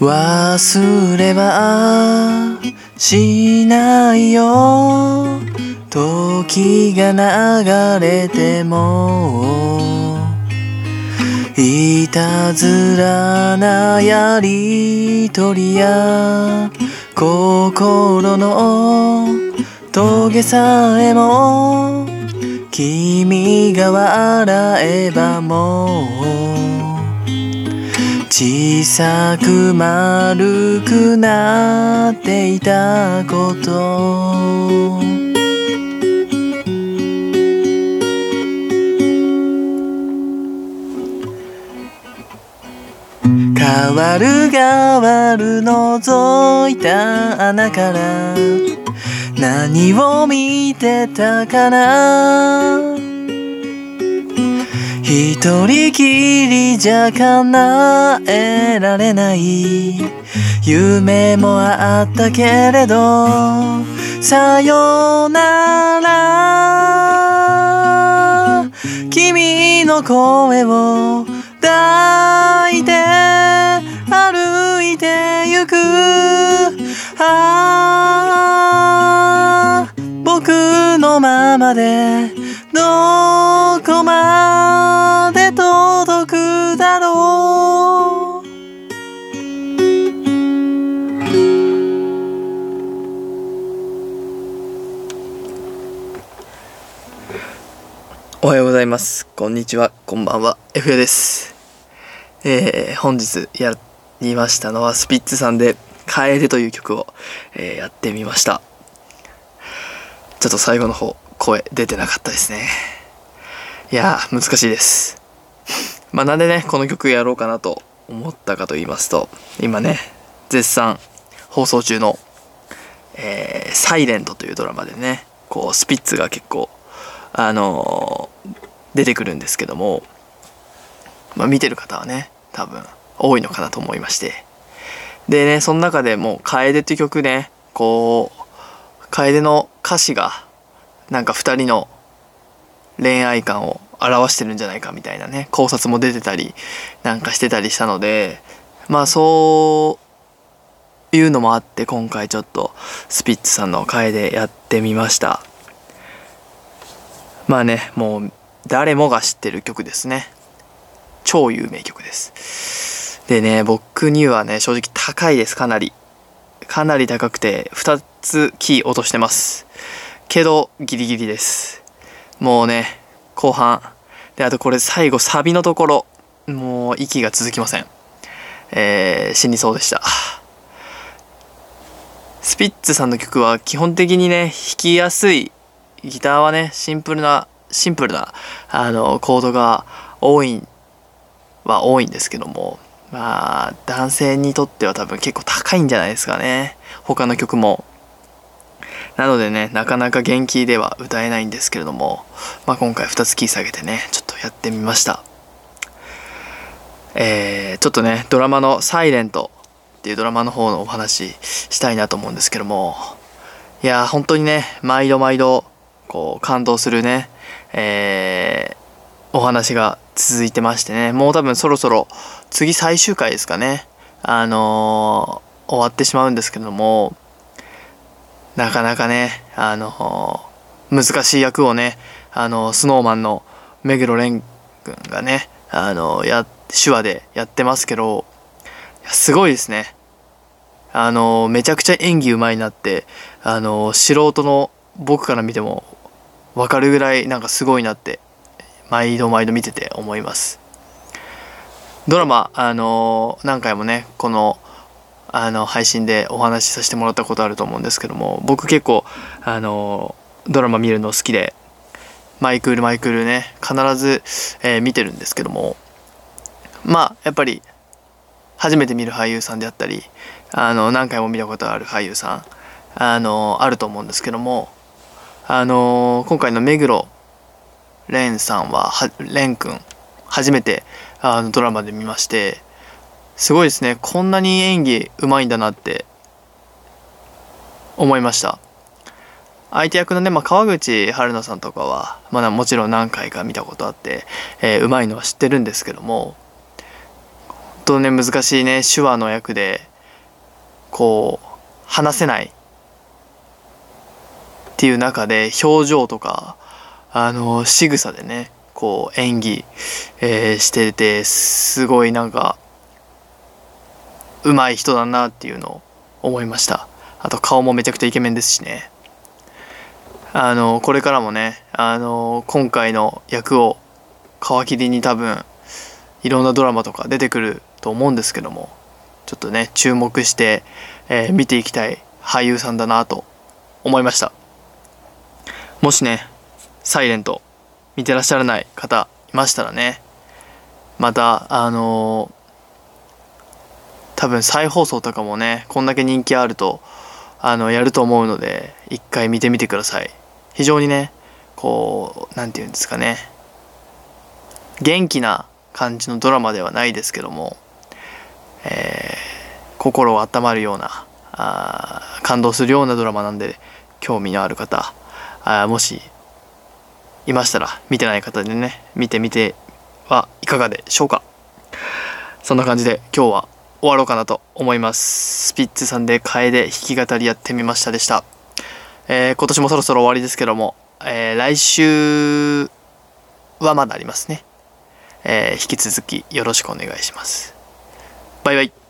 忘れはしないよ時が流れてもいたずらなやりとりや心の峠さえも君が笑えばもう小さく丸くなっていたこと。変わる変わる覗いた穴から。何を見てたかな。一人きりじゃ叶えられない。夢もあったけれどさよなら。君の声を抱いて歩いてゆく。ああ僕のままでどこまでおはようございます。こんにちは。こんばんは。F やです。えー、本日やりましたのはスピッツさんで「楓」という曲を、えーやってみました。ちょっと最後の方声出てなかったですね。いや難しいです。まあなんでねこの曲やろうかなと思ったかと言いますと今ね絶賛放送中の「えーサイレントというドラマでねこうスピッツが結構あの出てくるんですけども、まあ、見てる方はね多分多いのかなと思いまして。でねその中でもう「楓」っていう曲ねこう楓の歌詞がなんか2人の恋愛観を表してるんじゃないかみたいなね考察も出てたりなんかしてたりしたのでまあそういうのもあって今回ちょっとスピッツさんの楓やってみました。まあねもう誰もが知ってる曲ですね。超有名曲です。でね僕にはね正直高いですかなり。かなり高くて2つキー落としてます。けどギリギリです。もうね後半。であとこれ最後サビのところ。もう息が続きません。えー死にそうでした。スピッツさんの曲は基本的にね弾きやすいギターはねシンプルなシンプルなあのコードが多いは多いんですけどもまあ男性にとっては多分結構高いんじゃないですかね。他の曲も。なのでねなかなか元気では歌えないんですけれども、まあ、今回2つキー下げてねちょっとやってみました。えー、ちょっとねドラマの「サイレントっていうドラマの方のお話したいなと思うんですけどもいやー本当にね毎度毎度こう感動するね。えーお話が続いてましてね。もう多分そろそろ次最終回ですかね。あのー終わってしまうんですけどもなかなかねあのー難しい役をねあのスノーマンの目黒蓮君がねあのや手話でやってますけどすごいですね。あのめちゃくちゃ演技うまいなってあの素人の僕から見ても分かるぐらいなんかすごいなって毎度毎度見てて思います。ドラマあの何回もねこのあの配信でお話しさせてもらったことあると思うんですけども僕結構あのドラマ見るの好きでマイクールマイクールね必ず、えー見てるんですけどもまあやっぱり初めて見る俳優さんであったりあの何回も見たことある俳優さんあのあると思うんですけどもあの今回の目黒蓮さんはは蓮くん初めてあのドラマで見ましてすごいですね。こんなに演技うまいんだなって思いました。相手役のね、まあ、川口春奈さんとかは、まあ、もちろん何回か見たことあって、えーうまいのは知ってるんですけどもとね難しいね手話の役でこう話せないっていう中で表情とかあの仕草でねこう演技、えー、しててすごいなんか上手い人だなっていうのを思いました。あと顔もめちゃくちゃイケメンですしね。あのこれからもねあの今回の役を皮切りに多分いろんなドラマとか出てくると思うんですけどもちょっとね注目して、えー、見ていきたい俳優さんだなと思いました。もしねサイレント見てらっしゃらない方いましたらねまたあのー、多分再放送とかもねこんだけ人気あるとあのやると思うので一回見てみてください。非常にねこう何て言うんですかね。元気な感じのドラマではないですけども、えー、心を温まるようなあ感動するようなドラマなんで興味のある方あもしいましたら見てない方でね見てみてはいかがでしょうか。そんな感じで今日は終わろうかなと思います。スピッツさんで楓弾き語りやってみましたでした、えー、今年もそろそろ終わりですけども、えー、来週はまだありますね、えー、引き続きよろしくお願いします。バイバイ。